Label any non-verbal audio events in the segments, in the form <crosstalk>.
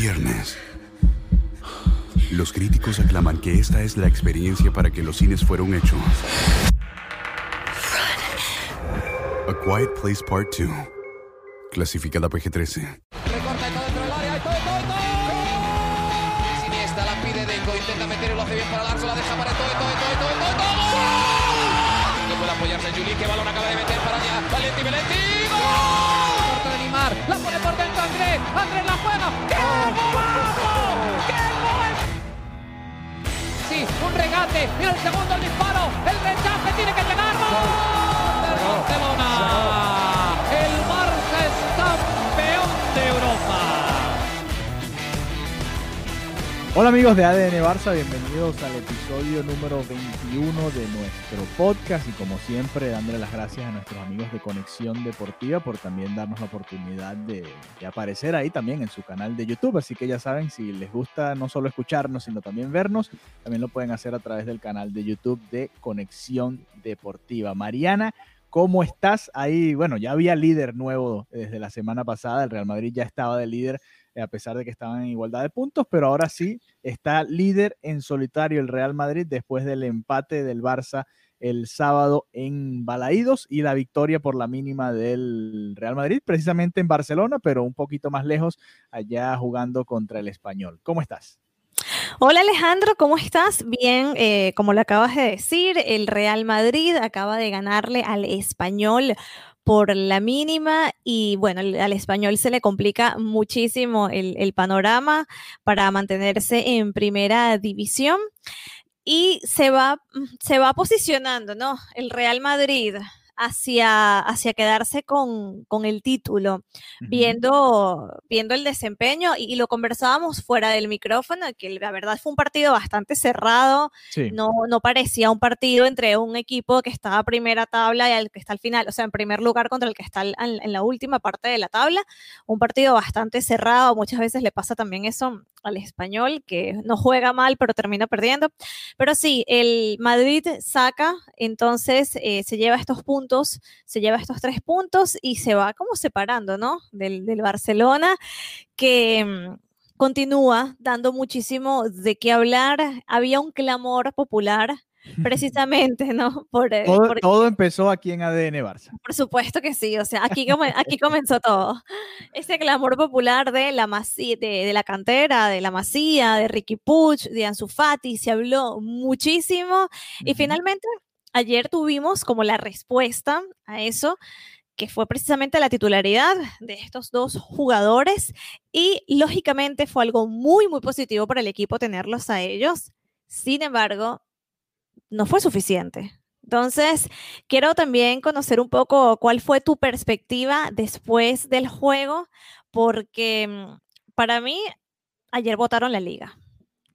viernes. Los críticos aclaman que esta es la experiencia para que los cines fueron hechos. A Quiet Place Part 2. Clasificada PG-13. Recorta la pide Deco. Intenta meter hace bien para. La deja para todo, todo, todo, todo, todo, Andrés. Andrés la juega. ¡Qué golazo! ¡Qué gol! Sí, un regate. Mira el segundo disparo. El rechace tiene que llegar. Hola amigos de ADN Barça, bienvenidos al episodio número 21 de nuestro podcast y como siempre dándole las gracias a nuestros amigos de Conexión Deportiva por también darnos la oportunidad de, aparecer ahí también en su canal de YouTube, así que ya saben, si les gusta no solo escucharnos, sino también vernos, también lo pueden hacer a través del canal de YouTube de Conexión Deportiva. Mariana, ¿cómo estás ahí? Bueno, ya había líder nuevo desde la semana pasada, el Real Madrid ya estaba de líder a pesar de que estaban en igualdad de puntos, pero ahora sí está líder en solitario el Real Madrid después del empate del Barça el sábado en Balaídos y la victoria por la mínima del Real Madrid, precisamente en Barcelona, pero un poquito más lejos, allá jugando contra el español. ¿Cómo estás? Hola Alejandro, ¿cómo estás? Bien, eh, como lo acabas de decir, el Real Madrid acaba de ganarle al español por la mínima y bueno, al español se le complica muchísimo el, el, panorama para mantenerse en primera división y se va, se va posicionando, ¿no? El Real Madrid hacia, hacia quedarse con, con el título, uh -huh. viendo, viendo el desempeño y, y, lo conversábamos fuera del micrófono, que la verdad fue un partido bastante cerrado, sí. no, no parecía un partido entre un equipo que está a primera tabla y el que está al final, o sea, en primer lugar contra el que está en, en la última parte de la tabla, un partido bastante cerrado, muchas veces le pasa también eso al español, que no juega mal, pero termina perdiendo. Pero sí, el Madrid saca, entonces eh, se lleva estos puntos, se lleva estos tres puntos y se va como separando, ¿no? Del, del Barcelona, que mmm, continúa dando muchísimo de qué hablar. Había un clamor popular <laughs> precisamente, ¿no? Por, eh, todo, por, todo, empezó aquí en ADN Barça. Por supuesto que sí, o sea, aquí, aquí comenzó todo. Ese clamor popular de la, masía, de, de, la cantera, de la Masía, de Ricky Puch, de Ansu Fati, se habló muchísimo uh -huh. y finalmente ayer tuvimos como la respuesta a eso que fue precisamente la titularidad de estos dos jugadores y lógicamente fue algo muy, muy positivo para el equipo tenerlos a ellos. Sin embargo, no fue suficiente. Entonces, quiero también conocer un poco cuál fue tu perspectiva después del juego, porque mm, para mí ayer votaron la liga.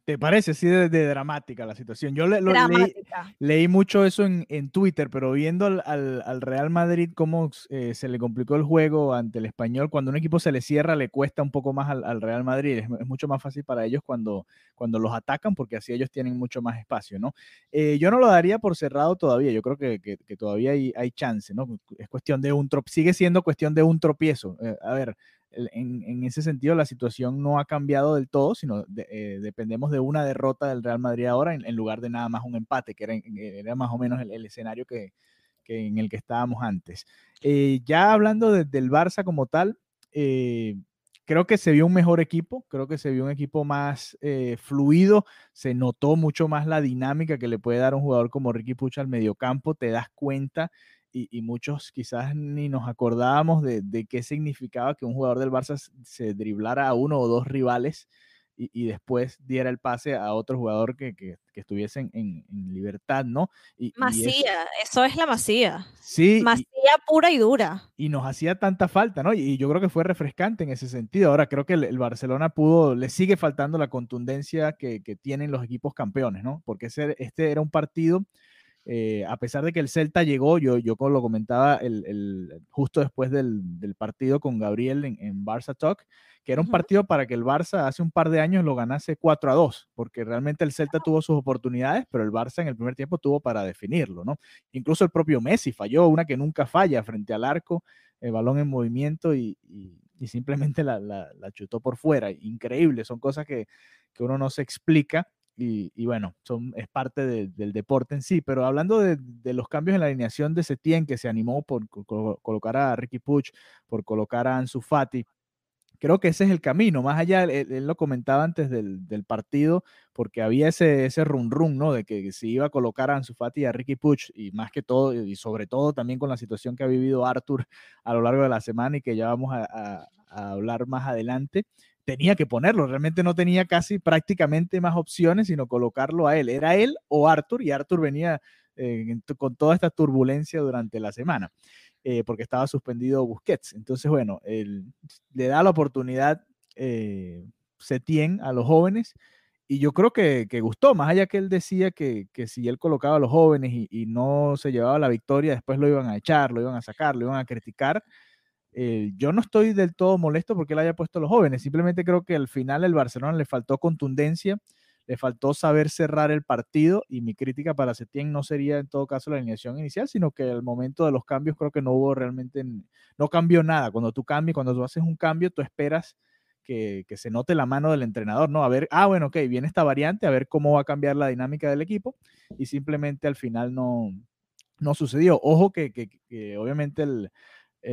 ¿Te parece así de, de, dramática la situación? Yo le, lo, leí, leí, mucho eso en, en, Twitter, pero viendo al, al, al Real Madrid cómo eh, se le complicó el juego ante el español, cuando un equipo se le cierra, le cuesta un poco más al, al Real Madrid. Es, es, mucho más fácil para ellos cuando, cuando los atacan, porque así ellos tienen mucho más espacio, ¿no? Eh, yo no lo daría por cerrado todavía, yo creo que, que, que todavía hay, hay, chance, ¿no? Es cuestión de un tropiezo, sigue siendo cuestión de un tropiezo. Eh, a ver, en, ese sentido la situación no ha cambiado del todo, sino eh, dependemos de una derrota del Real Madrid ahora en, lugar de nada más un empate, que era, era más o menos el, escenario que, en el que estábamos antes. Eh, ya hablando de, del Barça como tal, eh, creo que se vio un mejor equipo, creo que se vio un equipo más fluido, se notó mucho más la dinámica que le puede dar un jugador como Ricky Pucha al mediocampo, te das cuenta y, y, muchos quizás ni nos acordábamos de, de, qué significaba que un jugador del Barça se driblara a uno o dos rivales y, y después diera el pase a otro jugador que, que, que estuviese en, en, en, libertad, ¿no? Y, masía, es, eso es la masía. Sí. Masía pura y dura. Y nos hacía tanta falta, ¿no? Y yo creo que fue refrescante en ese sentido. Ahora creo que el, el Barcelona pudo, le sigue faltando la contundencia que, que tienen los equipos campeones, ¿no? Porque ese, este era un partido eh, a pesar de que el Celta llegó, yo, yo lo comentaba el, el, justo después del, del, partido con Gabriel en, en Barça Talk, que era un uh -huh. partido para que el Barça hace un par de años lo ganase 4 a 2, porque realmente el Celta tuvo sus oportunidades, pero el Barça en el primer tiempo tuvo para definirlo, ¿no? Incluso el propio Messi falló, una que nunca falla frente al arco, el balón en movimiento y, y, y simplemente la, la, chutó por fuera. Increíble, son cosas que, que uno no se explica. Y, bueno, son, es parte del deporte en sí, pero hablando de, los cambios en la alineación de Setien, que se animó por colocar a Ricky Puch, por colocar a Ansu Fati, creo que ese es el camino. Más allá, él, lo comentaba antes del, partido, porque había ese, ese run run, ¿no? De que si iba a colocar a Ansu Fati y a Ricky Puch, y más que todo, y sobre todo también con la situación que ha vivido Arthur a lo largo de la semana y que ya vamos a, hablar más adelante, tenía que ponerlo. Realmente no tenía casi prácticamente más opciones, sino colocarlo a él. Era él o Arthur, y Arthur venía eh, con toda esta turbulencia durante la semana. Eh, porque estaba suspendido Busquets. Entonces, bueno, él, le da la oportunidad eh, Setien a los jóvenes y yo creo que, gustó, más allá que él decía que, si él colocaba a los jóvenes y, no se llevaba la victoria, después lo iban a echar, lo iban a sacar, lo iban a criticar. Eh, yo no estoy del todo molesto porque él haya puesto los jóvenes, simplemente creo que al final el Barcelona le faltó contundencia le faltó saber cerrar el partido y mi crítica para Setién no sería en todo caso la alineación inicial, sino que al momento de los cambios creo que no hubo realmente, no cambió nada. Cuando tú cambias, cuando tú haces un cambio, tú esperas que, se note la mano del entrenador, ¿no? A ver, ah, bueno, ok, viene esta variante, a ver cómo va a cambiar la dinámica del equipo y simplemente al final no, no sucedió. Ojo que, que obviamente el,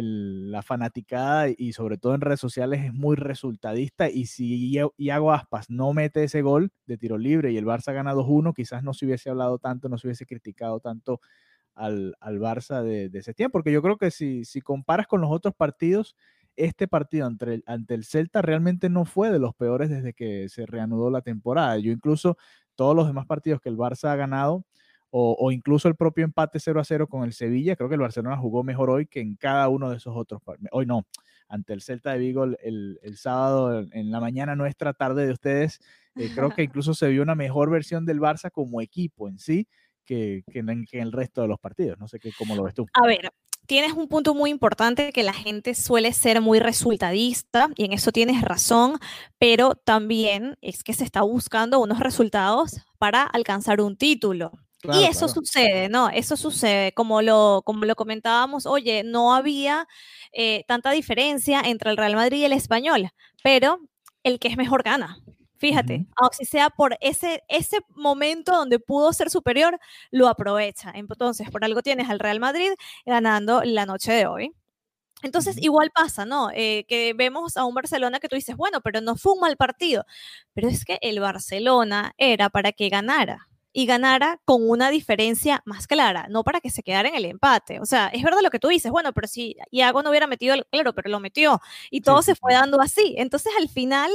la fanaticada y sobre todo en redes sociales es muy resultadista y si Iago Aspas no mete ese gol de tiro libre y el Barça gana 2-1, quizás no se hubiese hablado tanto, no se hubiese criticado tanto al, Barça de, ese tiempo, porque yo creo que si, si comparas con los otros partidos, este partido ante el, ante el Celta realmente no fue de los peores desde que se reanudó la temporada. Yo incluso todos los demás partidos que el Barça ha ganado, o, incluso el propio empate 0 a 0 con el Sevilla. Creo que el Barcelona jugó mejor hoy que en cada uno de esos otros. Hoy no, ante el Celta de Vigo el, sábado en la mañana nuestra, tarde de ustedes. Eh, creo que <laughs> incluso se vio una mejor versión del Barça como equipo en sí que, que, en, el resto de los partidos. No sé qué, cómo lo ves tú. A ver, tienes un punto muy importante que la gente suele ser muy resultadista y en eso tienes razón, pero también es que se está buscando unos resultados para alcanzar un título y eso sucede, ¿no? Eso sucede, como lo, como lo comentábamos, oye, no había eh, tanta diferencia entre el Real Madrid y el español, pero el que es mejor gana. Fíjate, si sea por ese, ese momento donde pudo ser superior, lo aprovecha. Entonces, por algo tienes al Real Madrid ganando la noche de hoy. Entonces, igual pasa, ¿no? Eh, que vemos a un Barcelona que tú dices, bueno, pero no fue un mal partido. Pero es que el Barcelona era para que ganara y ganara con una diferencia más clara, no para que se quedara en el empate. O sea, es verdad lo que tú dices, bueno, pero si Iago no hubiera metido, el, claro, pero lo metió y todo se fue dando así. Entonces, al final,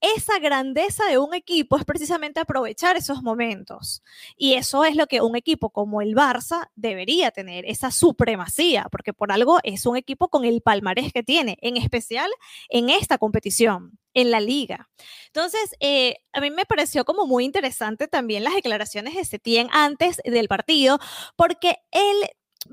esa grandeza de un equipo es precisamente aprovechar esos momentos. Y eso es lo que un equipo como el Barça debería tener, esa supremacía, porque por algo es un equipo con el palmarés que tiene, en especial en esta competición, en la liga. Entonces, eh, a mí me pareció como muy interesante también las declaraciones de Setién antes del partido, porque él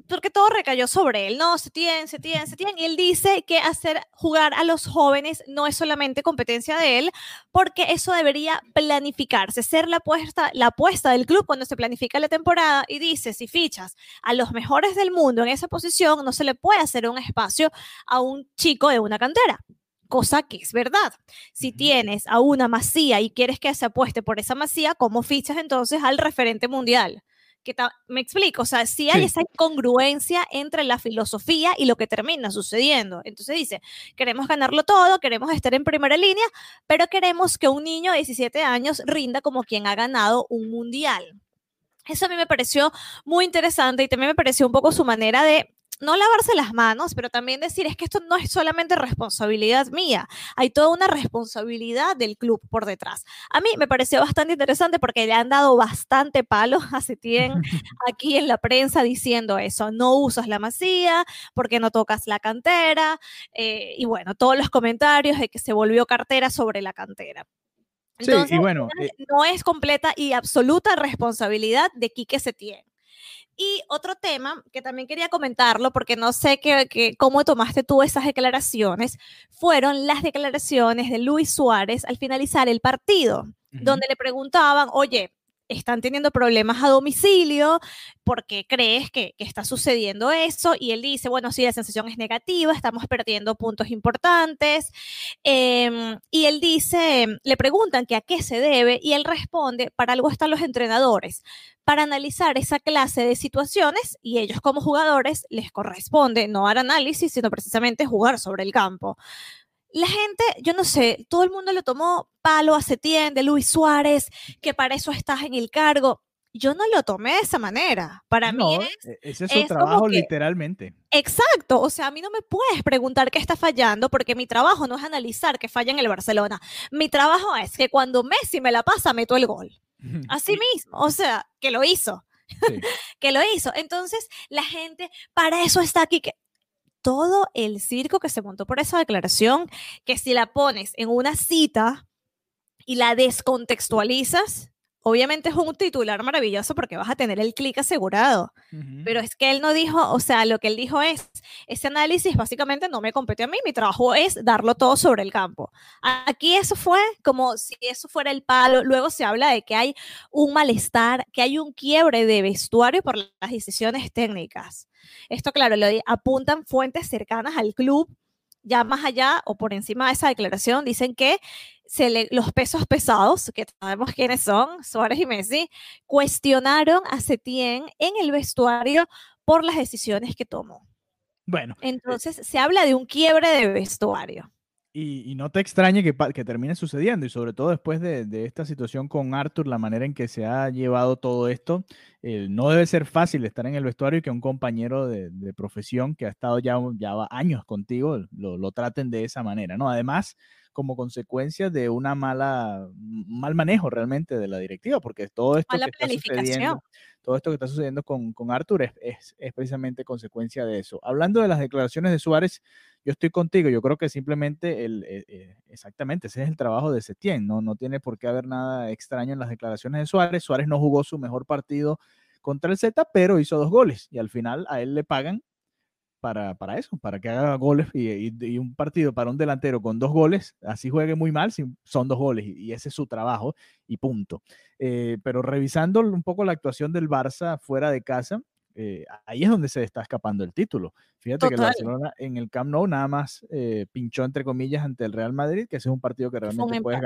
porque todo recayó sobre él, no, se tiene, se tiene, se tiene, y él dice que hacer jugar a los jóvenes no es solamente competencia de él, porque eso debería planificarse, ser la apuesta, la apuesta del club cuando se planifica la temporada y dice, si fichas a los mejores del mundo en esa posición, no se le puede hacer un espacio a un chico de una cantera cosa que es verdad. Si tienes a una masía y quieres que se apueste por esa masía, ¿cómo fichas entonces al referente mundial? que me explico, o sea, si hay esa incongruencia entre la filosofía y lo que termina sucediendo. Entonces dice, queremos ganarlo todo, queremos estar en primera línea, pero queremos que un niño de 17 años rinda como quien ha ganado un mundial. Eso a mí me pareció muy interesante y también me pareció un poco su manera de no lavarse las manos, pero también decir, es que esto no es solamente responsabilidad mía, hay toda una responsabilidad del club por detrás. A mí me pareció bastante interesante porque le han dado bastante palo <laughs> a Setién <laughs> aquí en la prensa diciendo eso, no usas la masía, porque no tocas la cantera, eh, y bueno, todos los comentarios de que se volvió cartera sobre la cantera. Entonces, sí, y bueno, eh no es completa y absoluta responsabilidad de Quique Setién. Y otro tema que también quería comentarlo, porque no sé que, cómo tomaste tú esas declaraciones, fueron las declaraciones de Luis Suárez al finalizar el partido, donde le preguntaban, oye, están teniendo problemas a domicilio, porque crees que, está sucediendo eso? Y él dice, bueno, sí, la sensación es negativa, estamos perdiendo puntos importantes. Em, y él dice, le preguntan que a qué se debe y él responde, para algo están los entrenadores, para analizar esa clase de situaciones y ellos como jugadores les corresponde no dar análisis, sino precisamente jugar sobre el campo la gente, yo no sé, todo el mundo le tomó palo a Setién, de Luis Suárez, que para eso estás en el cargo. Yo no lo tomé de esa manera. Para mí es, e, ese es su trabajo literalmente. Exacto, o sea, a mí no me puedes preguntar qué está fallando porque mi trabajo no es analizar qué falla en el Barcelona. Mi trabajo es que cuando Messi me la pasa, meto el gol. <laughs> Así mismo, o sea, que lo hizo. <laughs> que lo hizo. Entonces, la gente, para eso está aquí. Que, todo el circo que se montó por esa declaración, que si la pones en una cita y la descontextualizas, obviamente es un titular maravilloso porque vas a tener el clic asegurado. Pero es que él no dijo, o sea, lo que él dijo es, ese análisis básicamente no me compete a mí, mi trabajo es darlo todo sobre el campo. Aquí eso fue como si eso fuera el palo. Luego se habla de que hay un malestar, que hay un quiebre de vestuario por las decisiones técnicas. Esto, claro, lo apuntan fuentes cercanas al club, ya más allá o por encima de esa declaración, dicen que se los pesos pesados, que sabemos quiénes son, Suárez y Messi, cuestionaron a Setién en el vestuario por las decisiones que tomó. Bueno. Eh Entonces, se habla de un quiebre de vestuario. Y, no te extrañe que, que, termine sucediendo, y sobre todo después de, esta situación con Arthur, la manera en que se ha llevado todo esto, eh, no debe ser fácil estar en el vestuario y que un compañero de, profesión que ha estado ya, ya años contigo lo, lo, traten de esa manera, ¿no? Además, como consecuencia de una mala, mal manejo realmente de la directiva, porque todo esto que está sucediendo, todo esto que está sucediendo con, con Arthur es, es, precisamente consecuencia de eso. Hablando de las declaraciones de Suárez, yo estoy contigo, yo creo que simplemente el, eh, eh, exactamente ese es el trabajo de Setién, ¿no? no tiene por qué haber nada extraño en las declaraciones de Suárez. Suárez no jugó su mejor partido contra el Z, pero hizo dos goles y al final a él le pagan para, para eso, para que haga goles y, un partido para un delantero con dos goles, así juegue muy mal, son dos goles y, ese es su trabajo y punto. Eh, pero revisando un poco la actuación del Barça fuera de casa, eh, ahí es donde se está escapando el título. Fíjate que el Barcelona en el Camp Nou nada más eh, pinchó entre comillas ante el Real Madrid, que ese es un partido que realmente puedes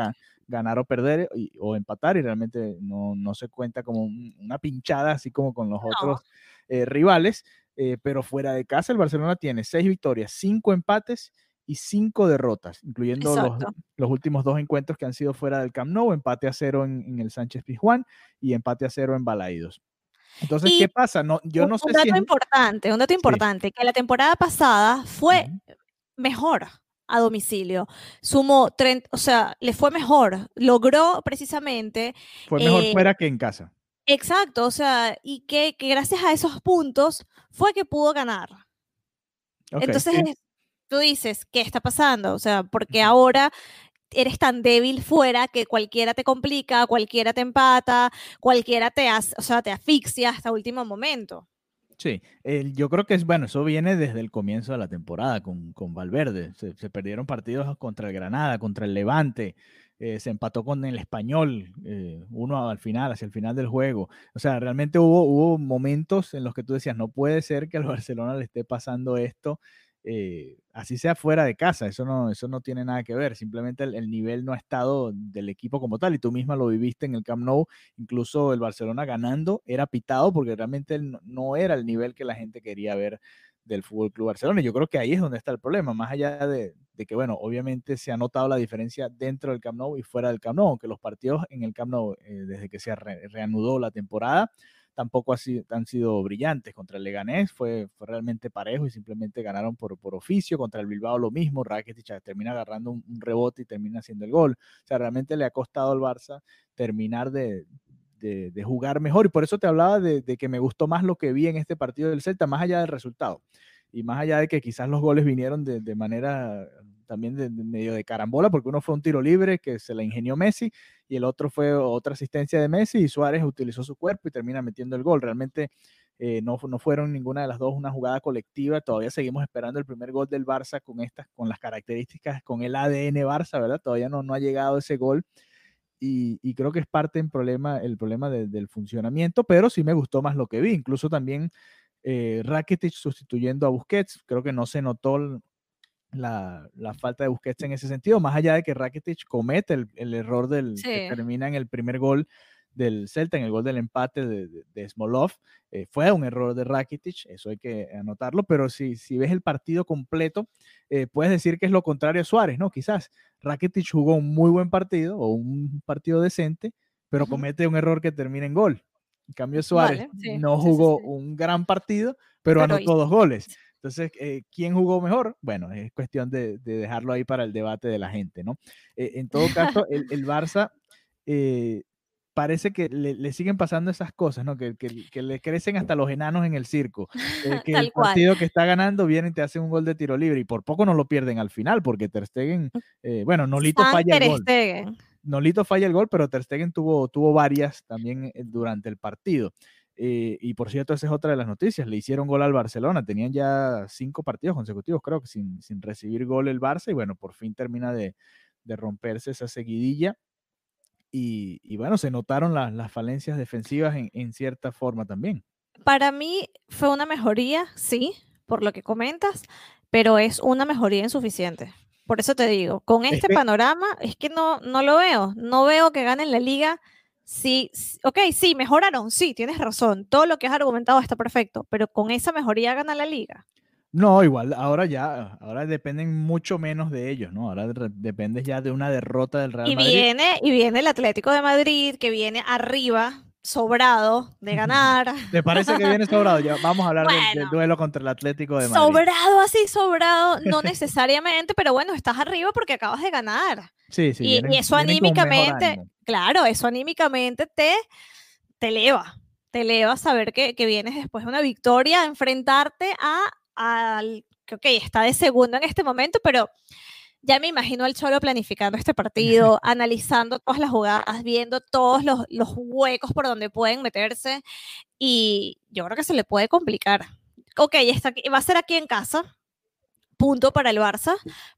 ganar o perder o empatar y realmente no, no se cuenta como una pinchada así como con los otros rivales. Eh, pero fuera de casa el Barcelona tiene seis victorias, cinco empates y cinco derrotas, incluyendo los, últimos dos encuentros que han sido fuera del Camp Nou, empate a cero en, el Sánchez Pizjuán y empate a cero en Balaidos. Entonces, ¿qué pasa? No, yo no sé un dato importante, un dato importante, que la temporada pasada fue mejor a domicilio. Sumó, 30, o sea, le fue mejor, logró precisamente... Fue mejor eh, fuera que en casa. Exacto, o sea, y que, gracias a esos puntos fue que pudo ganar. Entonces, tú dices, ¿qué está pasando? O sea, porque ahora eres tan débil fuera que cualquiera te complica, cualquiera te empata, cualquiera te, o sea, te asfixia hasta último momento. Sí, yo creo que es bueno, eso viene desde el comienzo de la temporada con, con Valverde. Se, se, perdieron partidos contra el Granada, contra el Levante, eh, se empató con el español, eh, uno al final, hacia el final del juego. O sea, realmente hubo, hubo momentos en los que tú decías, no puede ser que al <laughs> Barcelona le esté pasando esto, eh, así sea fuera de casa, eso no, eso no tiene nada que ver, simplemente el, nivel no ha estado del equipo como tal, y tú misma lo viviste en el Camp Nou, incluso el Barcelona ganando era pitado porque realmente no era el nivel que la gente quería ver del Fútbol Club Barcelona. Yo creo que ahí es donde está el problema, más allá de, que, bueno, obviamente se ha notado la diferencia dentro del Camp Nou y fuera del Camp Nou, aunque los partidos en el Camp Nou, eh, desde que se reanudó la temporada, tampoco han sido brillantes. Contra el Leganés fue, fue realmente parejo y simplemente ganaron por, por oficio. Contra el Bilbao lo mismo, Rakitic termina agarrando un, rebote y termina haciendo el gol. O sea, realmente le ha costado al Barça terminar de, de, jugar mejor. Y por eso te hablaba de, que me gustó más lo que vi en este partido del Celta, más allá del resultado. Y más allá de que quizás los goles vinieron de, manera también de, medio de carambola, porque uno fue un tiro libre que se la ingenió Messi y el otro fue otra asistencia de Messi y Suárez utilizó su cuerpo y termina metiendo el gol. Realmente eh, no, no fueron ninguna de las dos una jugada colectiva. Todavía seguimos esperando el primer gol del Barça con estas, con las características, con el ADN Barça, ¿verdad? Todavía no, no ha llegado ese gol y, creo que es parte en problema, el problema del funcionamiento, pero sí me gustó más lo que vi. Incluso también eh, Rakitic sustituyendo a Busquets, creo que no se notó la, falta de Busquets en ese sentido, más allá de que Rakitic comete el, error del que termina en el primer gol del Celta, en el gol del empate de, Smolov. Eh, fue un error de Rakitic, eso hay que anotarlo, pero si, si ves el partido completo, eh, puedes decir que es lo contrario a Suárez, ¿no? Quizás Rakitic jugó un muy buen partido o un partido decente, pero comete un error que termina en gol. En cambio, Suárez no jugó un gran partido, pero, anotó dos goles. Entonces, eh, ¿quién jugó mejor? Bueno, es cuestión de, dejarlo ahí para el debate de la gente, ¿no? en todo caso, el, el Barça parece que le, siguen pasando esas cosas, ¿no? Que, le crecen hasta los enanos en el circo. Eh, <laughs> que el partido que está ganando viene y te hace un gol de tiro libre y por poco no lo pierden al final porque Ter Stegen, mm. eh, bueno, Nolito falla el gol. Nolito falla el gol, pero Ter Stegen tuvo, tuvo varias también eh, durante el partido. y por cierto, esa es otra de las noticias. Le hicieron gol al Barcelona. Tenían ya cinco partidos consecutivos, creo que sin, sin recibir gol el Barça. Y bueno, por fin termina de, de romperse esa seguidilla y, bueno, se notaron las falencias defensivas en, cierta forma también. Para mí fue una mejoría, sí, por lo que comentas, pero es una mejoría insuficiente. Por eso te digo, con este panorama es que no, no lo veo. No veo que ganen la liga. Sí, ok, sí, mejoraron, sí, tienes razón. Todo lo que has argumentado está perfecto, pero con esa mejoría gana la liga. No, igual, ahora ya, ahora dependen mucho menos de ellos, ¿no? Ahora dependes ya de una derrota del Real y Madrid. Viene, y viene el Atlético de Madrid, que viene arriba, sobrado de <laughs> ganar. ¿Te parece que viene sobrado? Ya vamos a hablar del, duelo contra el Atlético de Madrid. Sobrado así, sobrado, no <laughs> necesariamente, pero bueno, estás arriba porque acabas de ganar. Sí, sí. Y, eso anímicamente, claro, eso anímicamente te, te eleva. Te eleva saber que, que vienes después de una victoria a enfrentarte a al, que ok, está de segundo en este momento, pero ya me imagino al Cholo planificando este partido, <laughs> analizando todas las jugadas, viendo todos los, huecos por donde pueden meterse y yo creo que se le puede complicar. Ok, está va a ser aquí en casa, punto para el Barça,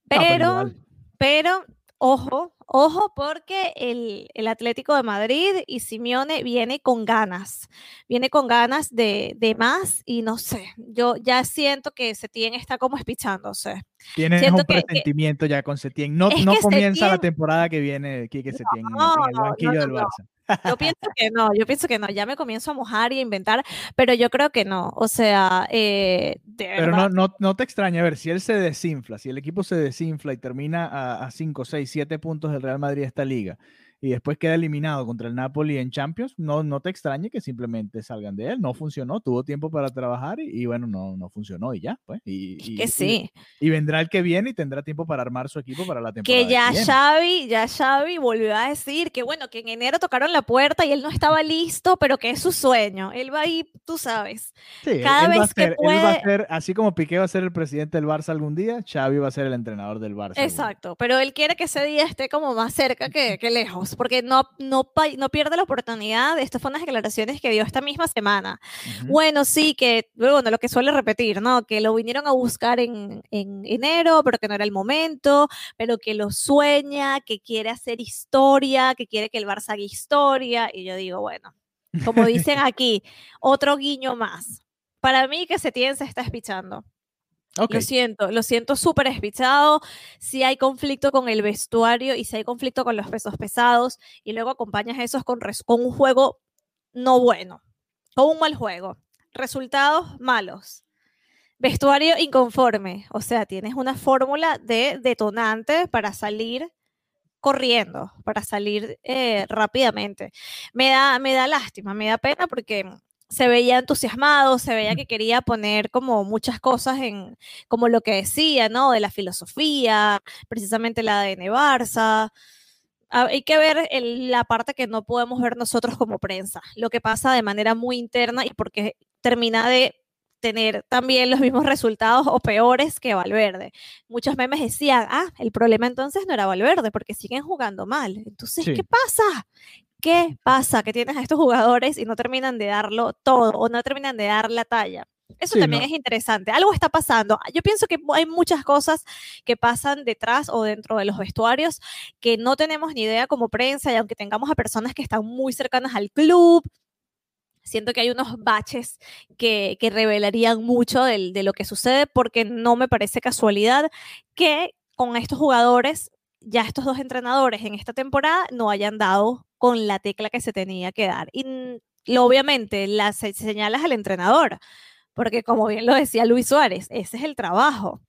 pero, pero ojo, ojo, porque el, Atlético de Madrid y Simeone viene con ganas, viene con ganas de, más y no sé, yo ya siento que Setién está como espichándose. Tiene un presentimiento ya con Setién. No, no comienza la temporada que viene Quique Setién en el banquillo del Barça. Yo pienso que no, yo pienso que no. Ya me comienzo a mojar y a inventar, pero yo creo que no. O sea, eh, Pero no, no, no, te extraña, a ver, si él se desinfla, si el equipo se desinfla y termina a 5, 6, 7 puntos del Real Madrid esta liga, y después queda eliminado contra el Napoli en Champions, no, no te extrañe que simplemente salgan de él. No funcionó, tuvo tiempo para trabajar y, bueno, no, no funcionó y ya, pues. Y, que sí. Y, vendrá el que viene y tendrá tiempo para armar su equipo para la temporada. Que ya Xavi, ya Xavi volvió a decir que bueno, que en enero tocaron la puerta y él no estaba listo, pero que es su sueño. Él va ahí, tú sabes. Sí, Cada vez que puede... él va a ser, así como Piqué va a ser el presidente del Barça algún día, Xavi va a ser el entrenador del Barça. Exacto, pero él quiere que ese día esté como más cerca que, que lejos porque no, no, no pierde la oportunidad. Estas fueron las declaraciones que dio esta misma semana. Bueno, sí, que luego lo que suele repetir, ¿no? Que lo vinieron a buscar en, en enero, pero que no era el momento, pero que lo sueña, que quiere hacer historia, que quiere que el Barça haga historia. Y yo digo, bueno, como dicen <laughs> aquí, otro guiño más. Para mí que Setién se está espichando. Lo siento, lo siento súper espichado. Si hay conflicto con el vestuario y si hay conflicto con los pesos pesados y luego acompañas esos con, con un juego no bueno, con un mal juego, resultados malos, vestuario inconforme, o sea, tienes una fórmula de detonante para salir corriendo, para salir eh, rápidamente. Me da, me da lástima, me da pena porque se veía entusiasmado, se veía que quería poner como muchas cosas en, como lo que decía, ¿no? De la filosofía, precisamente la de Barça. Ah, hay que ver la parte que no podemos ver nosotros como prensa, lo que pasa de manera muy interna y porque termina de tener también los mismos resultados o peores que Valverde. Muchos memes decían, ah, el problema entonces no era Valverde, porque siguen jugando mal. Entonces, ¿qué pasa? ¿Qué pasa? Que tienes a estos jugadores y no terminan de darlo todo o no terminan de dar la talla. Eso también es interesante. Algo está pasando. Yo pienso que hay muchas cosas que pasan detrás o dentro de los vestuarios que no tenemos ni idea como prensa y aunque tengamos a personas que están muy cercanas al club, siento que hay unos baches que, revelarían mucho de lo que sucede porque no me parece casualidad que con estos jugadores, ya estos dos entrenadores en esta temporada no hayan dado con la tecla que se tenía que dar. Y obviamente las señalas al entrenador porque como bien lo decía Luis Suárez, ese es el trabajo,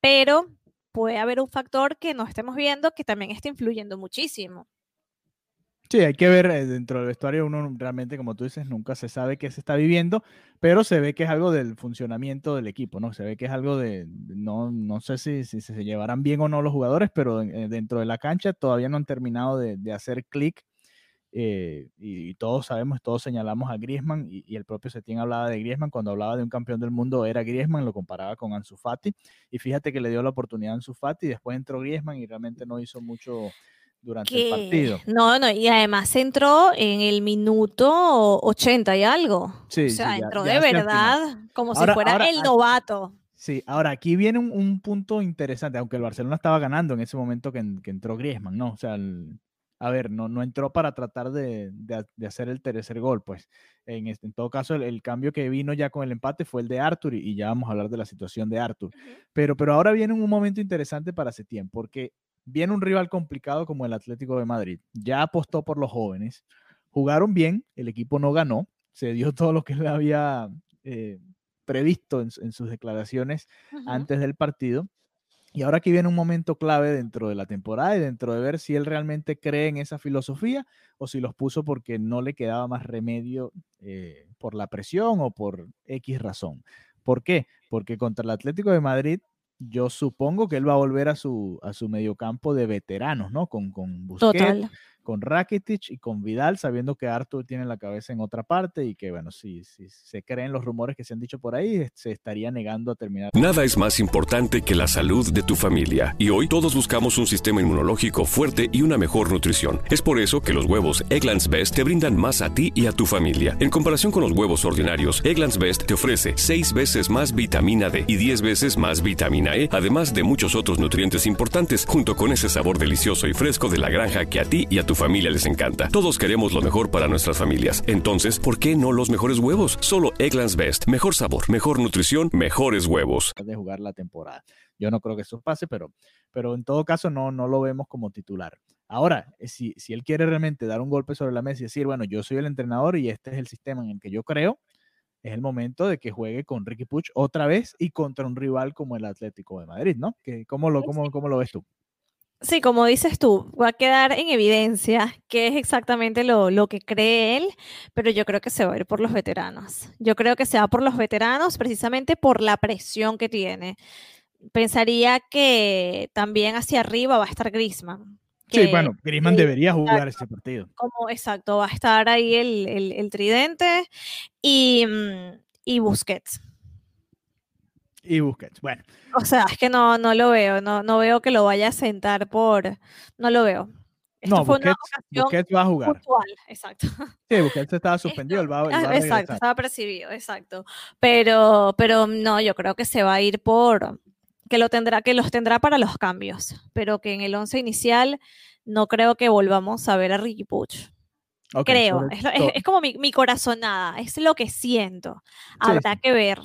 pero puede haber un factor que no estemos viendo que también está influyendo muchísimo. Sí, hay que ver eh, dentro del vestuario, uno realmente, como tú dices, nunca se sabe qué se está viviendo, pero se ve que es algo del funcionamiento del equipo, ¿no? Se ve que es algo de, no, no sé si, si se llevarán bien o no los jugadores, pero dentro de la cancha todavía no han terminado de, hacer clic eh, y, todos sabemos, todos señalamos a Griezmann y, el propio Setién hablaba de Griezmann, cuando hablaba de un campeón del mundo era Griezmann, lo comparaba con Ansu Fati y fíjate que le dio la oportunidad a Ansu Fati después entró Griezmann y realmente no hizo mucho durante el partido. No, no, y además entró en el minuto 80 y algo. Sí, o sea, entró de verdad como si fuera el novato. Sí, ahora aquí viene un, punto interesante, aunque el Barcelona estaba ganando en ese momento que, entró Griezmann, ¿no? O sea, el, a ver, no, no entró para tratar de, hacer el tercer gol, pues en, este, en todo caso el, cambio que vino ya con el empate fue el de Arthur y, ya vamos a hablar de la situación de Arthur. pero, pero ahora viene un momento interesante para Setién, porque viene un rival complicado como el Atlético de Madrid, ya apostó por los jóvenes, jugaron bien, el equipo no ganó, se dio <laughs> todo lo que él había eh, previsto en, sus declaraciones antes del partido y ahora aquí viene un momento clave dentro de la temporada y dentro de ver si él realmente cree en esa filosofía o si los puso porque no le quedaba más remedio eh, por la presión o por X razón. ¿Por qué? Porque contra el Atlético de Madrid yo supongo que él va a volver a su, a su mediocampo de veteranos, ¿no? Con, con Busquets, con Rakitic y con Vidal, sabiendo que Arthur tiene la cabeza en otra parte y que, bueno, si, se creen los rumores que se han dicho por ahí, se estaría negando a terminar. Nada es más importante que la salud de tu familia. Y hoy todos buscamos un sistema inmunológico fuerte y una mejor nutrición. Es por eso que los huevos Egglands Best te brindan más a ti y a tu familia. En comparación con los huevos ordinarios, Egglands Best te ofrece 6 veces más vitamina D y 10 veces más vitamina E, además de muchos otros nutrientes importantes, junto con ese sabor delicioso y fresco de la granja que a ti y a tu familia les encanta. Todos queremos lo mejor para nuestras familias. Entonces, ¿por qué no los mejores huevos? Solo Egglands Best. Mejor sabor, mejor nutrición, mejores huevos. De jugar la temporada. Yo no creo que eso pase, pero, pero en todo caso no, no lo vemos como titular. Ahora, eh, si, si él quiere realmente dar un golpe sobre la mesa y decir, bueno, yo soy el entrenador y este es el sistema en el que yo creo, es el momento de que juegue con Ricky Puch otra vez y contra un rival como el Atlético de Madrid, ¿no? ¿Cómo lo, cómo, cómo lo ves tú? Sí, como dices tú, va a quedar en evidencia qué es exactamente lo, lo, que cree él, pero yo creo que se va a ir por los veteranos. Yo creo que se va por los veteranos precisamente por la presión que tiene. Pensaría que también hacia arriba va a estar Grisman. Sí, bueno, Grisman debería jugar ese partido. Como, exacto, va a estar ahí el, el, el tridente y, mm, y Busquets y Busquets. Bueno. O sea, es que no, no lo veo, no, no veo que lo vaya a sentar por. No lo veo. no, Busquets, Busquets, va a jugar. exacto. Sí, Busquets estaba <laughs> suspendido, el va, ah, Exacto, estaba percibido, exacto. Pero, pero no, yo creo que se va a ir por que lo tendrá, que los tendrá para los cambios, pero que en el once inicial no creo que volvamos a ver a Ricky Puch. creo, es, es, como mi, mi, corazonada, es lo que siento. Habrá que ver.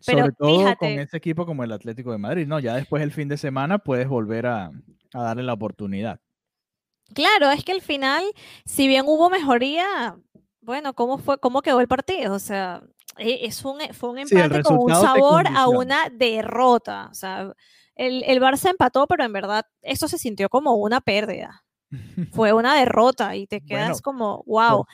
Sobre todo con ese equipo como el Atlético de Madrid, ¿no? Ya después el fin de semana puedes volver a, darle la oportunidad. Claro, es que al final, si bien hubo mejoría, bueno, ¿cómo fue, cómo quedó el partido? O sea, e, es un, fue un empate con un sabor a una derrota. O sea, el, el Barça empató, pero en verdad eso se sintió como una pérdida fue <laughs> una derrota y te quedas como, wow,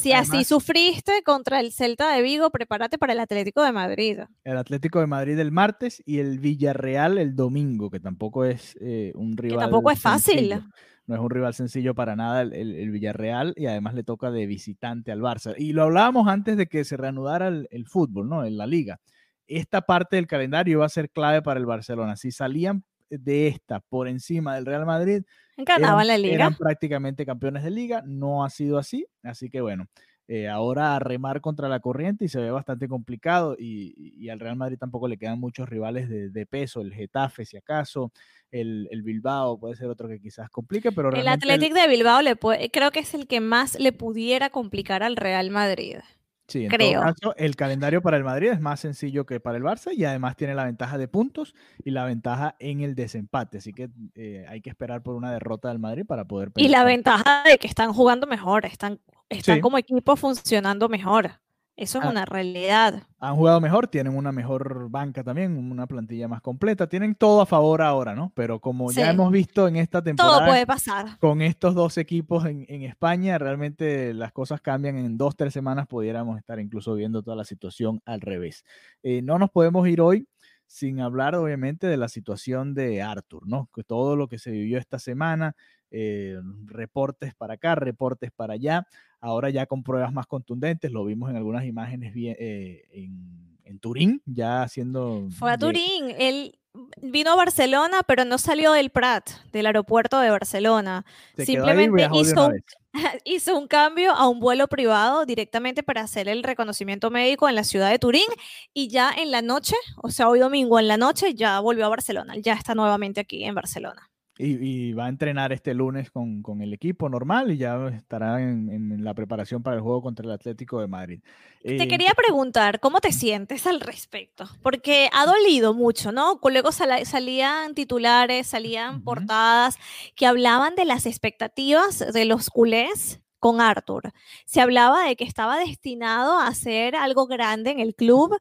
si así sufriste contra el Celta de Vigo, prepárate para el Atlético de Madrid. El Atlético de Madrid el martes y el Villarreal el domingo, que tampoco es eh, un rival. Que tampoco es fácil. No es un rival sencillo para nada el, Villarreal y además le toca de visitante al Barça. Y lo hablábamos antes de que se reanudara el, el fútbol, ¿no? En la liga. Esta parte del calendario va a ser clave para el Barcelona. Si salían de esta por encima del Real Madrid, Ganaban la liga. Eran prácticamente campeones de liga, no ha sido así, así que bueno, eh, ahora a remar contra la corriente y se ve bastante complicado y, al Real Madrid tampoco le quedan muchos rivales de, peso, el Getafe si acaso, el, Bilbao puede ser otro que quizás complique, pero el Athletic de Bilbao le puede, creo que es el que más le pudiera complicar al Real Madrid. Sí, en todo caso, el calendario para el Madrid es más sencillo que para el Barça y además tiene la ventaja de puntos y la ventaja en el desempate. Así que eh, hay que esperar por una derrota del Madrid para poder. Y la ventaja de que están jugando mejor, están, están como equipo funcionando mejor. Eso es ah. una realidad. Han jugado mejor, tienen una mejor banca también, una plantilla más completa, tienen todo a favor ahora, ¿no? Pero como ya hemos visto en esta temporada, todo puede pasar. Con estos dos equipos en, España, realmente las cosas cambian. En dos, tres semanas pudiéramos estar incluso viendo toda la situación al revés. Eh, no nos podemos ir hoy sin hablar, obviamente, de la situación de Arthur, ¿no? Que todo lo que se vivió esta semana, eh, reportes para acá, reportes para allá, ahora ya con pruebas más contundentes, lo vimos en algunas imágenes eh, en, Turín, ya haciendo... Fue a Turín, él vino a Barcelona, pero no salió del Prat, del aeropuerto de Barcelona. Simplemente hizo, <laughs> hizo un cambio a un vuelo privado directamente para hacer el reconocimiento médico en la ciudad de Turín y ya en la noche, o sea, hoy domingo en la noche, ya volvió a Barcelona, ya está nuevamente aquí en Barcelona. Y, va a entrenar este lunes con, el equipo normal y ya estará en, la preparación para el juego contra el Atlético de Madrid. te eh, quería preguntar, ¿cómo te sientes al respecto? Porque ha dolido mucho, ¿no? Luego salían titulares, salían portadas que hablaban de las expectativas de los culés con Arthur. Se hablaba de que estaba destinado a hacer algo grande en el club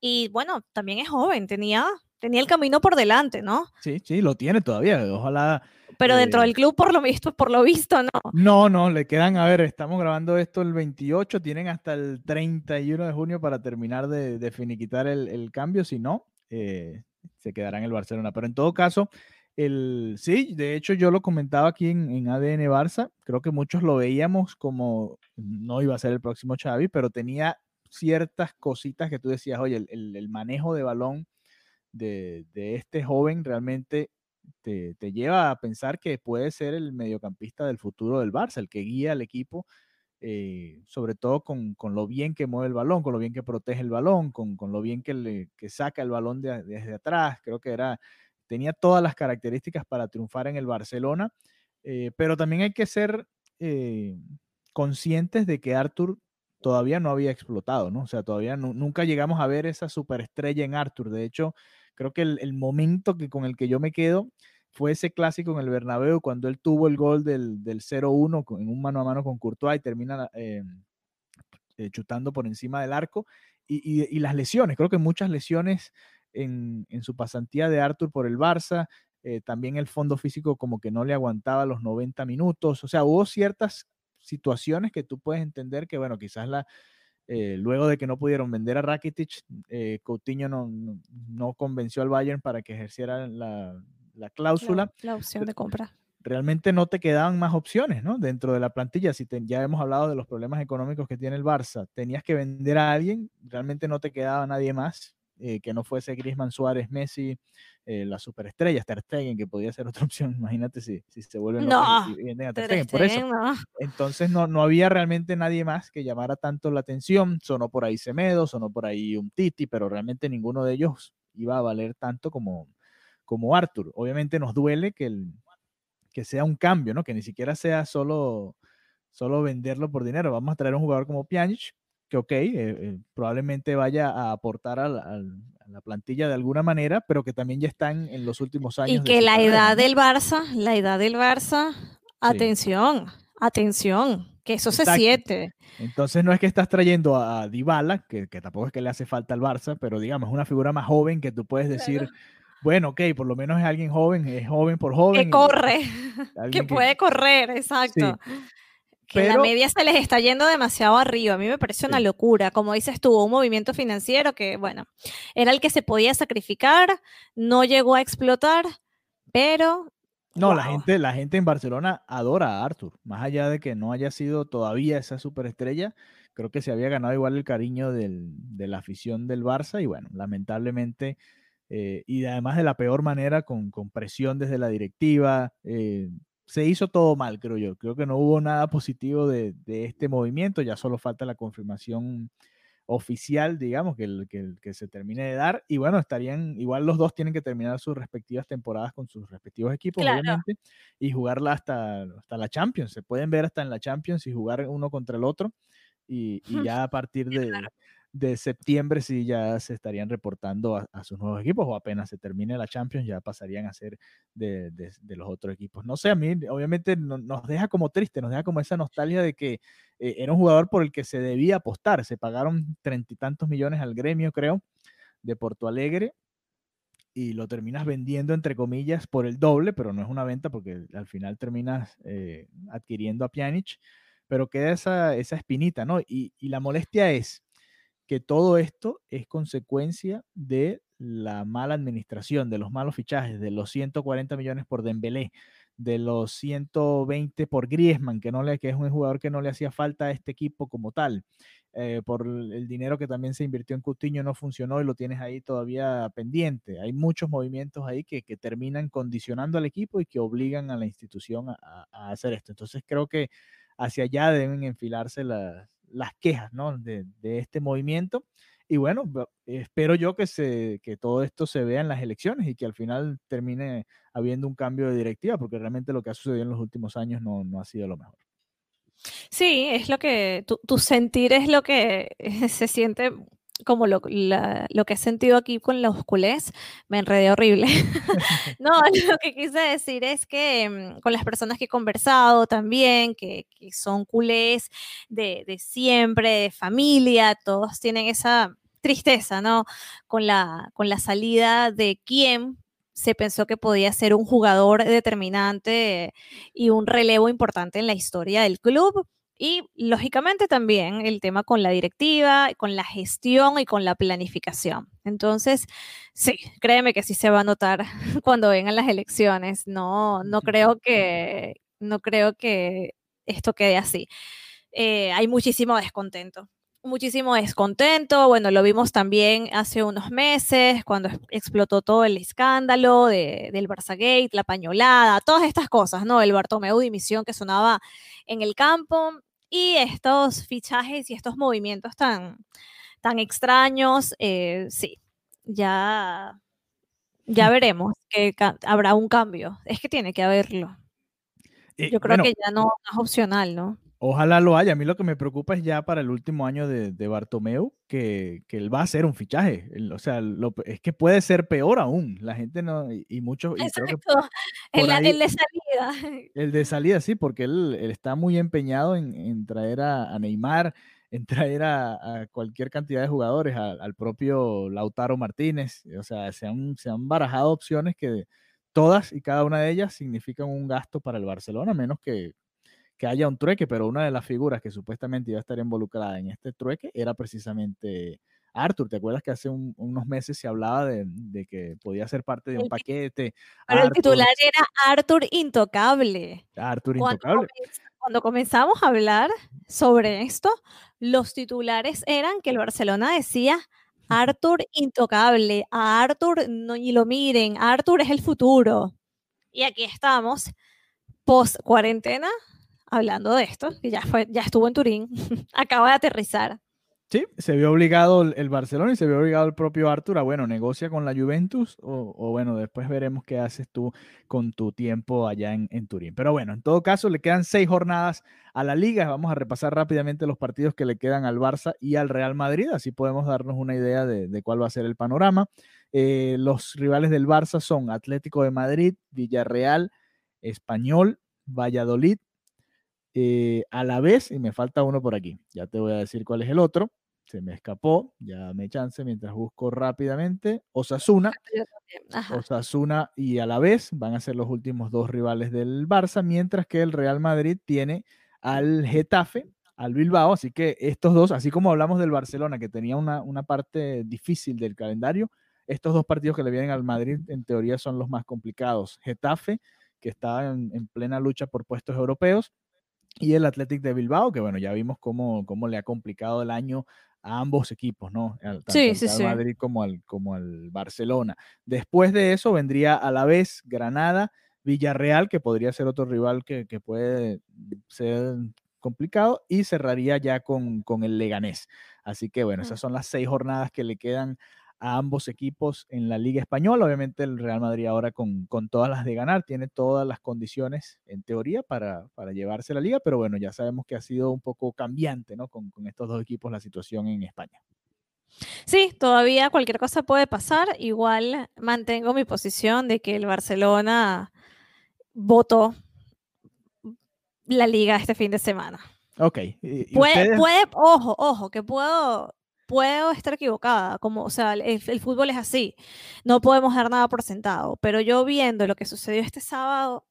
y bueno, también es joven, tenía tenía el camino por delante, ¿no? Sí, sí, lo tiene todavía. Ojalá. Pero dentro del eh, club, por lo visto, por lo visto, no. No, no, le quedan, a ver, estamos grabando esto el 28, tienen hasta el 31 de junio para terminar de, finiquitar el, cambio, si no, eh, se quedará en el Barcelona. Pero en todo caso, el, sí, de hecho yo lo comentaba aquí en, ADN Barça, creo que muchos lo veíamos como, no iba a ser el próximo Xavi, pero tenía ciertas cositas que tú decías, oye, el manejo de balón de, este joven realmente te, lleva a pensar que puede ser el mediocampista del futuro del Barça, el que guía al equipo, eh, sobre todo con, lo bien que mueve el balón, con lo bien que protege el balón, con, lo bien que, le, saca el balón desde atrás. Creo que era, tenía todas las características para triunfar en el Barcelona, eh, pero también hay que ser eh, conscientes de que Arthur todavía no había explotado, ¿no? O sea, todavía nunca llegamos a ver esa superestrella en Arthur. De hecho, Creo que el, momento que, con el que yo me quedo fue ese clásico en el Bernabéu cuando él tuvo el gol del, del 0-1 en un mano a mano con Courtois y termina eh, eh, chutando por encima del arco. Y, las lesiones, creo que muchas lesiones en, su pasantía de Arthur por el Barça, eh, también el fondo físico como que no le aguantaba los 90 minutos, o sea, hubo ciertas situaciones que tú puedes entender que, bueno, quizás la, eh, luego de que no pudieron vender a Rakitic, eh, Coutinho no, no, convenció al Bayern para que ejerciera la, la cláusula. La, opción de compra. Realmente no te quedaban más opciones, ¿no? Dentro de la plantilla, si ya hemos hablado de los problemas económicos que tiene el Barça, tenías que vender a alguien, realmente no te quedaba nadie más eh, que no fuese Griezmann, Suárez, Messi, eh, las superestrellas, Ter Stegen, que podía ser otra <laughs> opción, imagínate si, si se vuelven no, a Ter Stegen, por eso. Entonces no, no había realmente nadie más que llamara tanto la atención, sonó por ahí Semedo, sonó por ahí un Titi, pero realmente ninguno de ellos iba a valer tanto como, como Arthur. Obviamente nos duele que, el, que sea un cambio, ¿no? Que ni siquiera sea solo, solo venderlo por dinero. Vamos a traer un jugador como Pjanic, que ok, eh, eh, probablemente vaya a aportar a la, plantilla de alguna manera, pero que también ya están en los últimos años. Y que la edad del Barça, la edad del Barça, atención, atención, que eso se siente. Entonces no es que estás trayendo a Dybala, que, que, tampoco es que le hace falta al Barça, pero digamos, una figura más joven que tú puedes decir... Bueno, ok, por lo menos es alguien joven, es joven por joven. <laughs> Que corre, que, puede correr, exacto que la media se les está yendo demasiado arriba. A mí me parece una locura. Como dices tú, un movimiento financiero que, bueno, era el que se podía sacrificar, no llegó a explotar, pero... No, la, gente, la gente en Barcelona adora a Arthur. Más allá de que no haya sido todavía esa superestrella, creo que se había ganado igual el cariño del, de la afición del Barça y bueno, lamentablemente, eh, y además de la peor manera, con, con presión desde la directiva, eh, se hizo todo mal, creo yo. Creo que no hubo nada positivo de, este movimiento, ya solo falta la confirmación oficial, digamos, que, que, que, se termine de dar. Y bueno, estarían, igual los dos tienen que terminar sus respectivas temporadas con sus respectivos equipos, obviamente, y jugarla hasta, hasta la Champions. Se pueden ver hasta en la Champions y jugar uno contra el otro. Y, <laughs> ya a partir de, de septiembre sí ya se estarían reportando a, sus nuevos equipos o apenas se termine la Champions ya pasarían a ser de, los otros equipos. No sé, a mí obviamente nos deja como triste, nos deja como esa nostalgia de que eh, era un jugador por el que se debía apostar. Se pagaron treinta y tantos millones al gremio, creo, de Porto Alegre y lo terminas vendiendo, entre comillas, por el doble, pero no es una venta porque al final terminas eh, adquiriendo a Pjanic, pero queda esa, esa espinita, ¿no? Y, y la molestia es que todo esto es consecuencia de la mala administración, de los malos fichajes, de los 140 millones por Dembélé, de los 120 por Griezmann, que, no le, que es un jugador que no le hacía falta a este equipo como tal. Eh, por el dinero que también se invirtió en Coutinho no funcionó y lo tienes ahí todavía pendiente. Hay muchos movimientos ahí que, terminan condicionando al equipo y que obligan a la institución a hacer esto. Entonces creo que hacia allá deben enfilarse las, las quejas ¿no? de, de, este movimiento. Y bueno, espero yo que, se, que todo esto se vea en las elecciones y que al final termine habiendo un cambio de directiva, porque realmente lo que ha sucedido en los últimos años no, no ha sido lo mejor. Sí, es lo que tu, tu sentir es lo que <laughs> se siente como lo, lo, que he sentido aquí con los culés, me enredé horrible. <laughs> no, <laughs> lo que quise decir es que mm, con las personas que he conversado también, que, que son culés de, de, siempre, de familia, todos tienen esa tristeza, ¿no? Con la, con la salida de quien se pensó que podía ser un jugador determinante y un relevo importante en la historia del club y lógicamente también el tema con la directiva, con la gestión y con la planificación. Entonces, sí, créeme que sí se va a notar <laughs> cuando vengan las elecciones. No, no creo que, no creo que esto quede así. Eh, hay muchísimo descontento. Muchísimo descontento. Bueno, lo vimos también hace unos meses cuando explotó todo el escándalo de, del Gate, la pañolada, todas estas cosas, ¿no? El Bartomeu dimisión que sonaba en el campo y estos fichajes y estos movimientos tan, tan extraños, eh, sí, ya, ya veremos que habrá un cambio. Es que tiene que haberlo. Eh, Yo creo que ya no, es opcional, ¿no? Ojalá lo haya. A mí lo que me preocupa es ya para el último año de, de Bartomeu que, que, él va a hacer un fichaje. o sea, es que puede ser peor aún. La gente no, y, muchos... el, de <laughs> salida. <laughs> El de salida, sí, porque él, está muy empeñado en, traer a, Neymar, <laughs> en traer a, cualquier cantidad de jugadores, al propio Lautaro Martínez. O sea, se han, se han barajado opciones que todas y cada una de ellas significan un gasto para el Barcelona, menos que que haya un trueque, pero una de las figuras que supuestamente iba a estar involucrada en este trueque era precisamente Arthur. ¿Te acuerdas que hace unos meses se hablaba de, que podía ser parte de un paquete? Pero el titular era Arthur Intocable. Arthur Intocable. Cuando comenzamos a hablar sobre esto, los titulares eran que el Barcelona decía <laughs> Arthur Intocable, a Arthur no ni lo miren, Arthur es el futuro. Y aquí estamos, post cuarentena, hablando de esto, que ya, fue, ya estuvo en Turín, <laughs> acaba de aterrizar. Sí, se vio obligado el Barcelona y se vio obligado el propio Artur a, bueno, negocia con la Juventus o, bueno, después veremos qué haces tú con tu tiempo allá en, Turín. Pero bueno, en todo caso, le quedan seis jornadas a la liga. Vamos a repasar rápidamente los partidos que le quedan al Barça y al Real Madrid, así podemos darnos una idea de, cuál va a ser el panorama. Eh, los rivales del Barça son Atlético de Madrid, Villarreal, Español, Valladolid, eh, a la vez, y me falta uno por aquí, ya te voy a decir cuál es el otro, se me escapó, ya me chance mientras busco rápidamente, Osasuna, Osasuna y a la vez van a ser los últimos dos rivales del Barça, mientras que el Real Madrid tiene al Getafe, al Bilbao, así que estos dos, así como hablamos del Barcelona, que tenía una, una parte difícil del calendario, estos dos partidos que le vienen al Madrid en teoría son los más complicados. Getafe, que está en plena lucha por puestos europeos, y el Athletic de Bilbao, que bueno, ya vimos cómo, cómo le ha complicado el año a ambos equipos, ¿no? Tanto sí, sí, al Madrid como al, como al Barcelona. Después de eso vendría a la vez Granada, Villarreal, que podría ser otro rival que, puede ser complicado, y cerraría ya con, con el Leganés. Así que bueno, esas son las seis jornadas que le quedan a ambos equipos en la Liga Española. Obviamente el Real Madrid ahora con, todas las de ganar, tiene todas las condiciones en teoría para, llevarse la liga, pero bueno, ya sabemos que ha sido un poco cambiante ¿no? con, estos dos equipos la situación en España. Sí, todavía cualquier cosa puede pasar. Igual mantengo mi posición de que el Barcelona votó la liga este fin de semana. Ok. puede, puede, ojo, ojo, que puedo puedo estar equivocada, como, o sea, el, fútbol es así, no podemos dar nada por sentado, pero yo viendo lo que sucedió este sábado,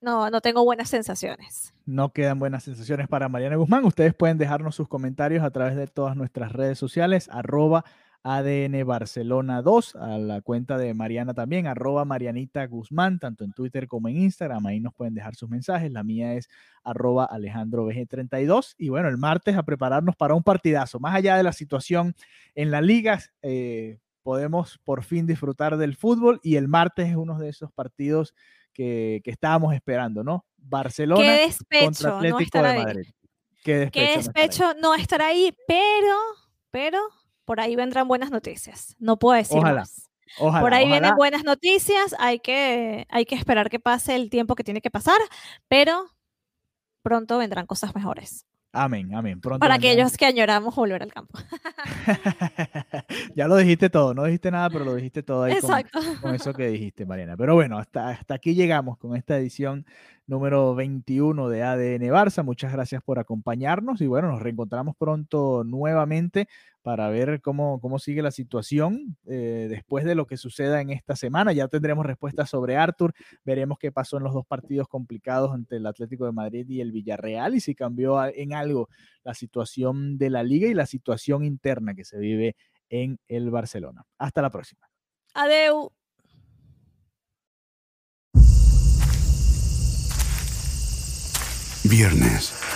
no, no tengo buenas sensaciones. No quedan buenas sensaciones para Mariana Guzmán. Ustedes pueden dejarnos sus comentarios a través de todas nuestras redes sociales, arroba ADN Barcelona 2, a la cuenta de Mariana también, arroba Marianita Guzmán, tanto en Twitter como en Instagram. Ahí nos pueden dejar sus mensajes. La mía es arroba Alejandro 32 Y bueno, el martes a prepararnos para un partidazo. Más allá de la situación en la liga, eh, podemos por fin disfrutar del fútbol y el martes es uno de esos partidos que, estábamos esperando, ¿no? Barcelona contra Atlético de Madrid. Qué despecho, Qué despecho no estar ahí, pero, pero por ahí vendrán buenas noticias. No puedo decir más. por ahí vienen buenas noticias, hay que, hay que esperar que pase el tiempo que tiene que pasar, pero pronto vendrán cosas mejores. Amén, amén. Pronto Para aquellos que añoramos volver al campo. <laughs> ya lo dijiste todo, no dijiste nada, pero lo dijiste todo ahí Con, eso que <laughs> dijiste, Mariana. Pero bueno, hasta, hasta aquí llegamos con esta edición número 21 de ADN Barça. Muchas gracias por acompañarnos y bueno, nos reencontramos pronto nuevamente para ver cómo, cómo sigue la situación eh, después de lo que suceda en esta semana. Ya tendremos respuestas sobre Arthur, veremos qué pasó en los dos partidos complicados ante el Atlético de Madrid y el Villarreal y si cambió en algo la situación de la liga y la situación interna que se vive en el Barcelona. Hasta la próxima. Adeu. Viernes.